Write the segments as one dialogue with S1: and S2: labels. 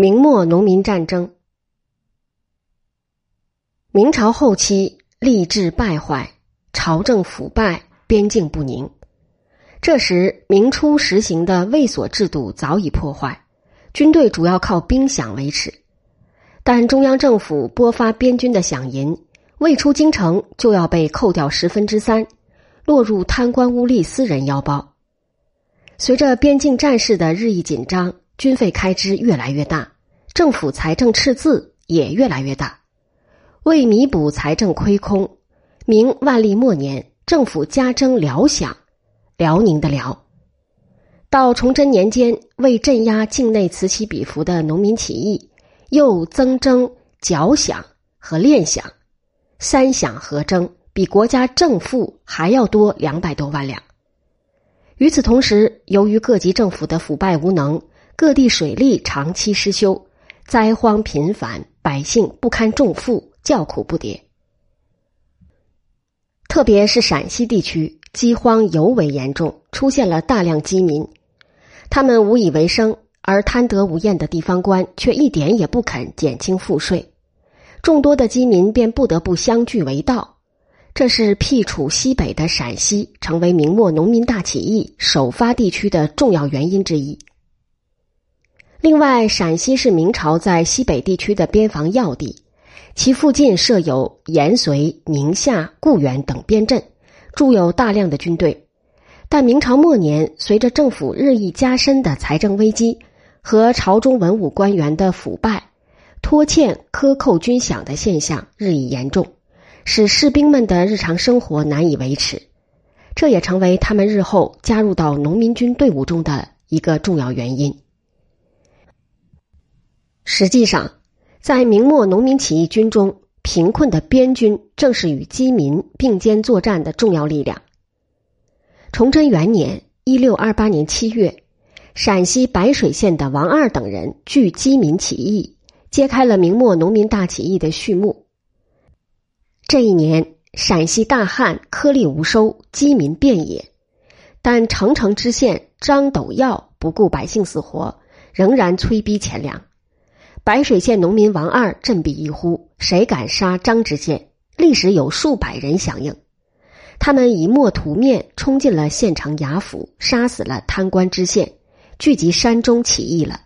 S1: 明末农民战争，明朝后期吏治败坏，朝政腐败，边境不宁。这时，明初实行的卫所制度早已破坏，军队主要靠兵饷维持。但中央政府拨发边军的饷银，未出京城就要被扣掉十分之三，落入贪官污吏私人腰包。随着边境战事的日益紧张。军费开支越来越大，政府财政赤字也越来越大。为弥补财政亏空，明万历末年，政府加征辽饷，辽宁的辽。到崇祯年间，为镇压境内此起彼伏的农民起义，又增征缴饷和练饷，三饷合征，比国家正负还要多两百多万两。与此同时，由于各级政府的腐败无能。各地水利长期失修，灾荒频繁，百姓不堪重负，叫苦不迭。特别是陕西地区，饥荒尤为严重，出现了大量饥民，他们无以为生，而贪得无厌的地方官却一点也不肯减轻赋税，众多的饥民便不得不相聚为盗。这是僻处西北的陕西成为明末农民大起义首发地区的重要原因之一。另外，陕西是明朝在西北地区的边防要地，其附近设有延绥、宁夏、固原等边镇，驻有大量的军队。但明朝末年，随着政府日益加深的财政危机和朝中文武官员的腐败，拖欠克扣军饷的现象日益严重，使士兵们的日常生活难以维持，这也成为他们日后加入到农民军队伍中的一个重要原因。实际上，在明末农民起义军中，贫困的边军正是与饥民并肩作战的重要力量。崇祯元年（一六二八年七月），陕西白水县的王二等人聚饥民起义，揭开了明末农民大起义的序幕。这一年，陕西大旱，颗粒无收，饥民遍野，但澄城知县张斗耀不顾百姓死活，仍然催逼钱粮。白水县农民王二振臂一呼：“谁敢杀张知县？”立时有数百人响应，他们以墨涂面，冲进了县城衙府，杀死了贪官知县，聚集山中起义了。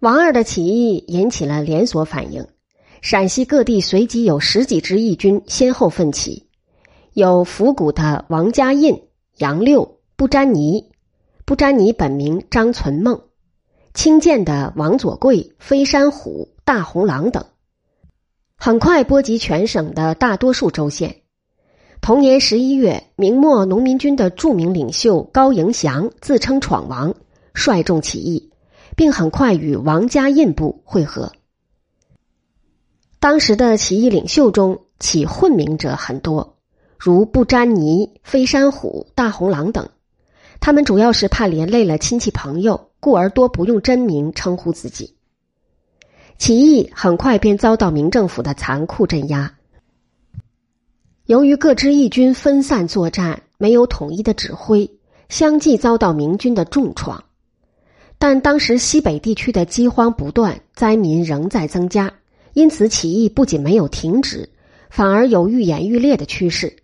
S1: 王二的起义引起了连锁反应，陕西各地随即有十几支义军先后奋起，有府谷的王家印、杨六、不沾泥，不沾泥本名张存梦。清涧的王左贵、飞山虎、大红狼等，很快波及全省的大多数州县。同年十一月，明末农民军的著名领袖高迎祥自称闯王，率众起义，并很快与王家印部会合。当时的起义领袖中起混名者很多，如不沾泥、飞山虎、大红狼等，他们主要是怕连累了亲戚朋友。故而多不用真名称呼自己。起义很快便遭到明政府的残酷镇压。由于各支义军分散作战，没有统一的指挥，相继遭到明军的重创。但当时西北地区的饥荒不断，灾民仍在增加，因此起义不仅没有停止，反而有愈演愈烈的趋势。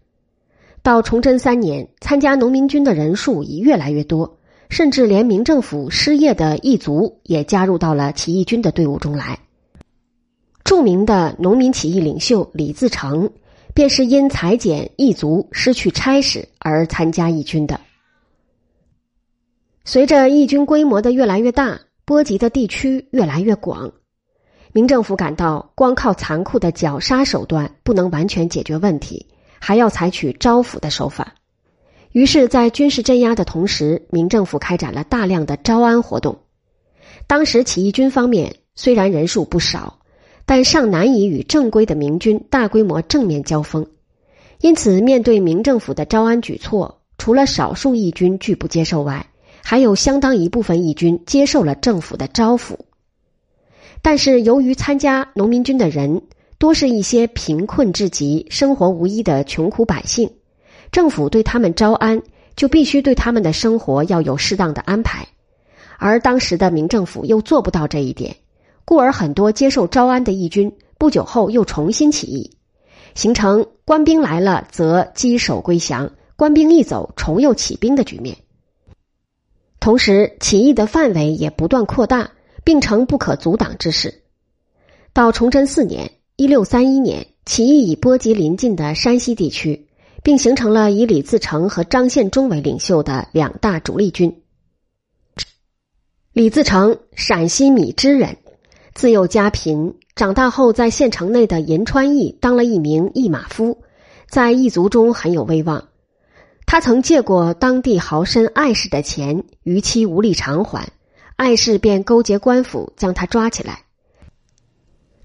S1: 到崇祯三年，参加农民军的人数已越来越多。甚至连明政府失业的异族也加入到了起义军的队伍中来。著名的农民起义领袖李自成，便是因裁减异族、失去差事而参加义军的。随着义军规模的越来越大，波及的地区越来越广，明政府感到光靠残酷的绞杀手段不能完全解决问题，还要采取招抚的手法。于是，在军事镇压的同时，明政府开展了大量的招安活动。当时起义军方面虽然人数不少，但尚难以与正规的明军大规模正面交锋。因此，面对明政府的招安举措，除了少数义军拒不接受外，还有相当一部分义军接受了政府的招抚。但是，由于参加农民军的人多是一些贫困至极、生活无依的穷苦百姓。政府对他们招安，就必须对他们的生活要有适当的安排，而当时的明政府又做不到这一点，故而很多接受招安的义军不久后又重新起义，形成官兵来了则击守归降，官兵一走重又起兵的局面。同时，起义的范围也不断扩大，并成不可阻挡之势。到崇祯四年（一六三一年），起义已波及临近的山西地区，并形成了以李自成和张献忠为领袖的两大主力军。李自成，陕西米脂人，自幼家贫，长大后在县城内的银川驿当了一名驿马夫，在驿族中很有威望。他曾借过当地豪绅艾氏的钱，逾期无力偿还，艾氏便勾结官府将他抓起来。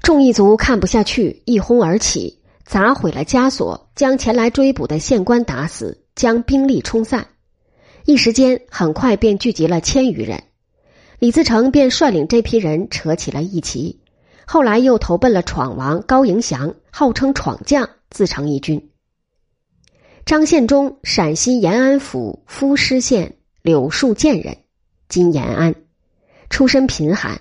S1: 众义族看不下去，一哄而起，砸毁了枷锁，将前来追捕的县官打死，将兵力冲散。一时间，很快便聚集了千余人。李自成便率领这批人扯起了义旗，后来又投奔了闯王高迎祥，号称闯将，自成一军。张献忠，陕西延安府夫施县柳树涧人，今延安，出身贫寒。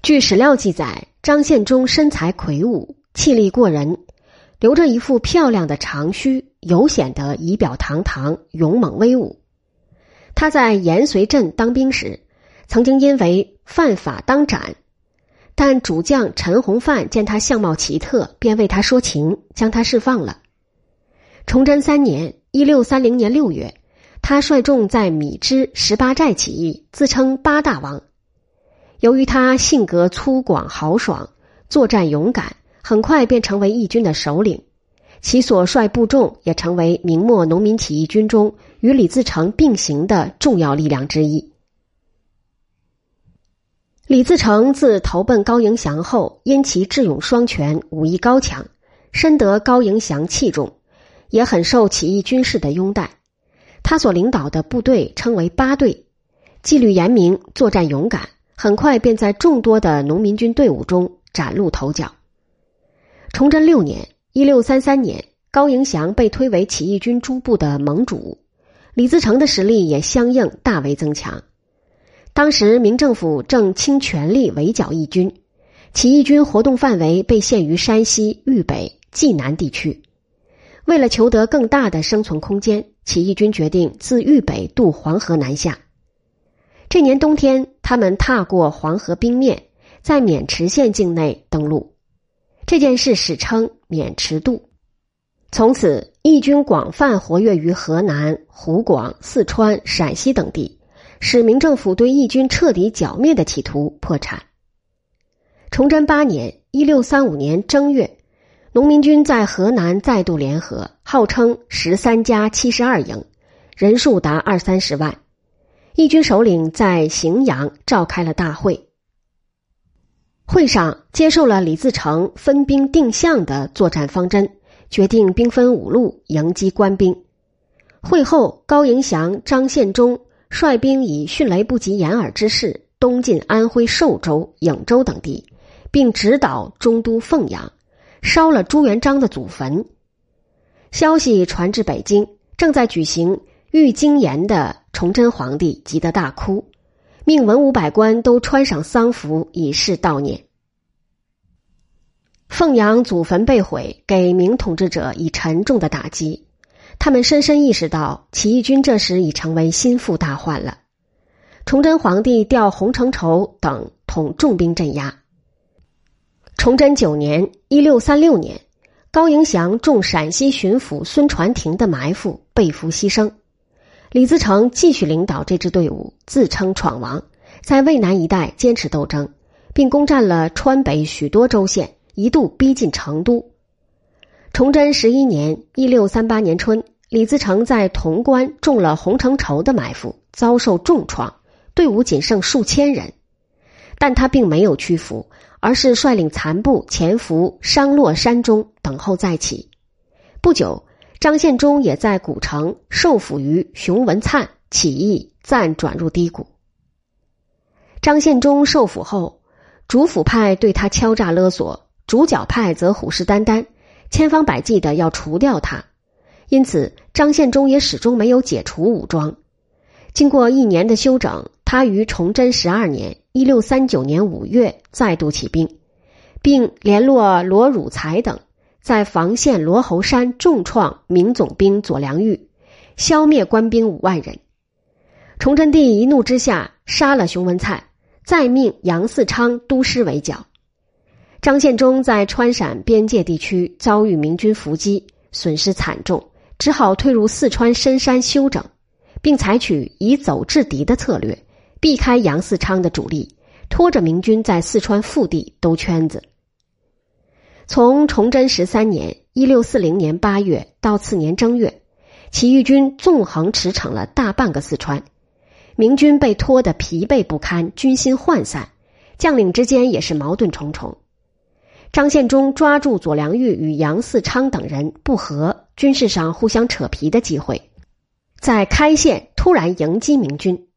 S1: 据史料记载，张献忠身材魁梧，气力过人，留着一副漂亮的长须，尤显得仪表堂堂、勇猛威武。他在延绥镇当兵时，曾经因为犯法当斩，但主将陈洪范见他相貌奇特，便为他说情，将他释放了。崇祯三年（一六三零年六月），他率众在米脂十八寨起义，自称八大王。由于他性格粗犷豪爽，作战勇敢，很快便成为义军的首领。其所率部众也成为明末农民起义军中与李自成并行的重要力量之一。李自成自投奔高迎祥后，因其智勇双全、武艺高强，深得高迎祥器重。也很受起义军士的拥戴，他所领导的部队称为八队，纪律严明，作战勇敢，很快便在众多的农民军队伍中崭露头角。崇祯六年（一六三三年），高迎祥被推为起义军诸部的盟主，李自成的实力也相应大为增强。当时明政府正倾全力围剿义军，起义军活动范围被限于山西豫北、冀南地区。为了求得更大的生存空间，起义军决定自豫北渡黄河南下。这年冬天，他们踏过黄河冰面，在渑池县境内登陆。这件事史称“渑池渡”。从此，义军广泛活跃于河南、湖广、四川、陕西等地，使明政府对义军彻底剿灭的企图破产。崇祯八年（一六三五年）正月。农民军在河南再度联合，号称十三家七十二营，人数达二三十万。义军首领在荥阳召开了大会，会上接受了李自成分兵定向的作战方针，决定兵分五路迎击官兵。会后，高迎祥、张献忠率兵以迅雷不及掩耳之势东进安徽寿州、颍州等地，并直捣中都凤阳。烧了朱元璋的祖坟。消息传至北京，正在举行御经言的崇祯皇帝急得大哭，命文武百官都穿上丧服以示悼念。凤阳祖坟被毁，给明统治者以沉重的打击。他们深深意识到，起义军这时已成为心腹大患了。崇祯皇帝调洪承畴等统重兵镇压。崇祯九年（一六三六年），高迎祥中陕西巡抚孙传庭的埋伏，被俘牺牲。李自成继续领导这支队伍，自称闯王，在渭南一带坚持斗争，并攻占了川北许多州县，一度逼近成都。崇祯十一年（一六三八年）春，李自成在潼关中了洪承畴的埋伏，遭受重创，队伍仅剩数千人，但他并没有屈服。而是率领残部潜伏商洛山中等候再起。不久，张献忠也在古城受俘于熊文灿，起义暂转入低谷。张献忠受俘后，主府派对他敲诈勒索，主角派则虎视眈眈，千方百计的要除掉他。因此，张献忠也始终没有解除武装。经过一年的休整，他于崇祯十二年（一六三九年）五月再度起兵，并联络罗汝才等，在房县罗侯山重创明总兵左良玉，消灭官兵五万人。崇祯帝一怒之下杀了熊文灿，再命杨嗣昌督师围剿。张献忠在川陕边界地区遭遇明军伏击，损失惨重，只好退入四川深山休整，并采取以走制敌的策略。避开杨嗣昌的主力，拖着明军在四川腹地兜圈子。从崇祯十三年（一六四零年）八月到次年正月，起义军纵横驰骋了大半个四川，明军被拖得疲惫不堪，军心涣散，将领之间也是矛盾重重。张献忠抓住左良玉与杨嗣昌等人不和，军事上互相扯皮的机会，在开县突然迎击明军。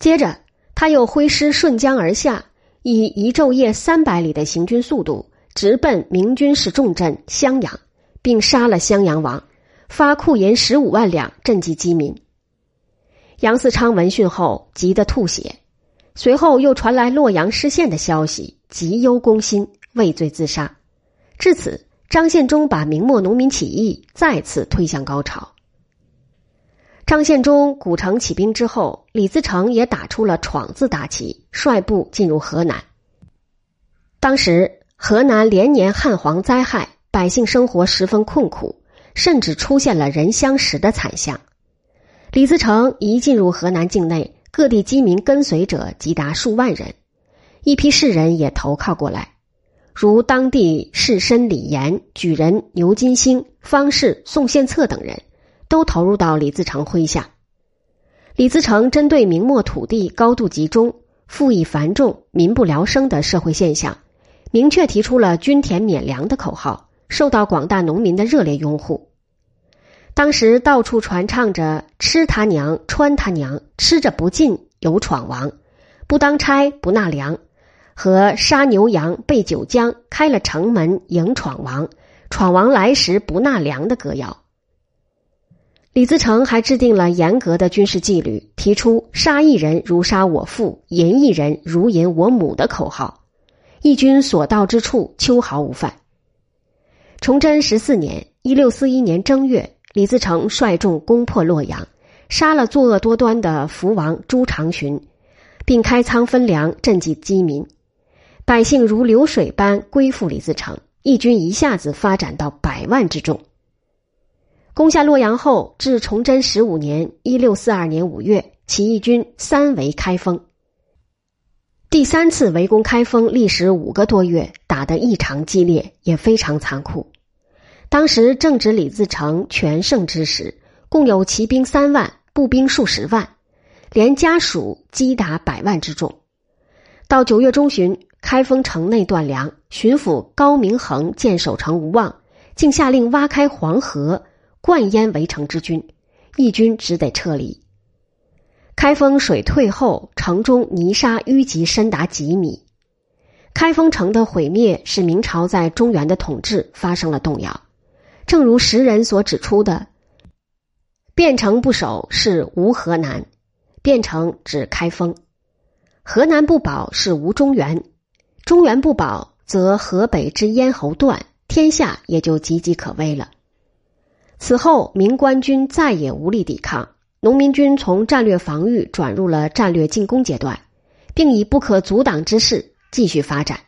S1: 接着，他又挥师顺江而下，以一昼夜三百里的行军速度，直奔明军事重镇襄阳，并杀了襄阳王，发库银十五万两赈济饥民。杨嗣昌闻讯后急得吐血，随后又传来洛阳失陷的消息，急忧攻心，畏罪自杀。至此，张献忠把明末农民起义再次推向高潮。张献忠古城起兵之后，李自成也打出了闯字大旗，率部进入河南。当时河南连年旱蝗灾害，百姓生活十分困苦，甚至出现了人相食的惨象。李自成一进入河南境内，各地饥民跟随者即达数万人，一批士人也投靠过来，如当地士绅李严、举人牛金星、方士宋献策等人。都投入到李自成麾下。李自成针对明末土地高度集中、赋役繁重、民不聊生的社会现象，明确提出了均田免粮的口号，受到广大农民的热烈拥护。当时到处传唱着“吃他娘，穿他娘，吃着不进有闯王，不当差不纳粮”和“杀牛羊备酒浆，开了城门迎闯王，闯王来时不纳粮”的歌谣。李自成还制定了严格的军事纪律，提出“杀一人如杀我父，淫一人如淫我母”的口号，义军所到之处秋毫无犯。崇祯十四年（一六四一年）正月，李自成率众攻破洛阳，杀了作恶多端的福王朱长洵，并开仓分粮赈济饥民，百姓如流水般归附李自成，义军一下子发展到百万之众。攻下洛阳后，至崇祯十五年（一六四二年）五月，起义军三围开封。第三次围攻开封，历时五个多月，打得异常激烈，也非常残酷。当时正值李自成全盛之时，共有骑兵三万，步兵数十万，连家属击达百万之众。到九月中旬，开封城内断粮，巡抚高明恒见守城无望，竟下令挖开黄河。灌淹围城之军，义军只得撤离。开封水退后，城中泥沙淤积深达几米。开封城的毁灭使明朝在中原的统治发生了动摇。正如时人所指出的：“汴城不守是无河南，汴城指开封；河南不保是无中原，中原不保则河北之咽喉断，天下也就岌岌可危了。”此后，明官军再也无力抵抗，农民军从战略防御转入了战略进攻阶段，并以不可阻挡之势继续发展。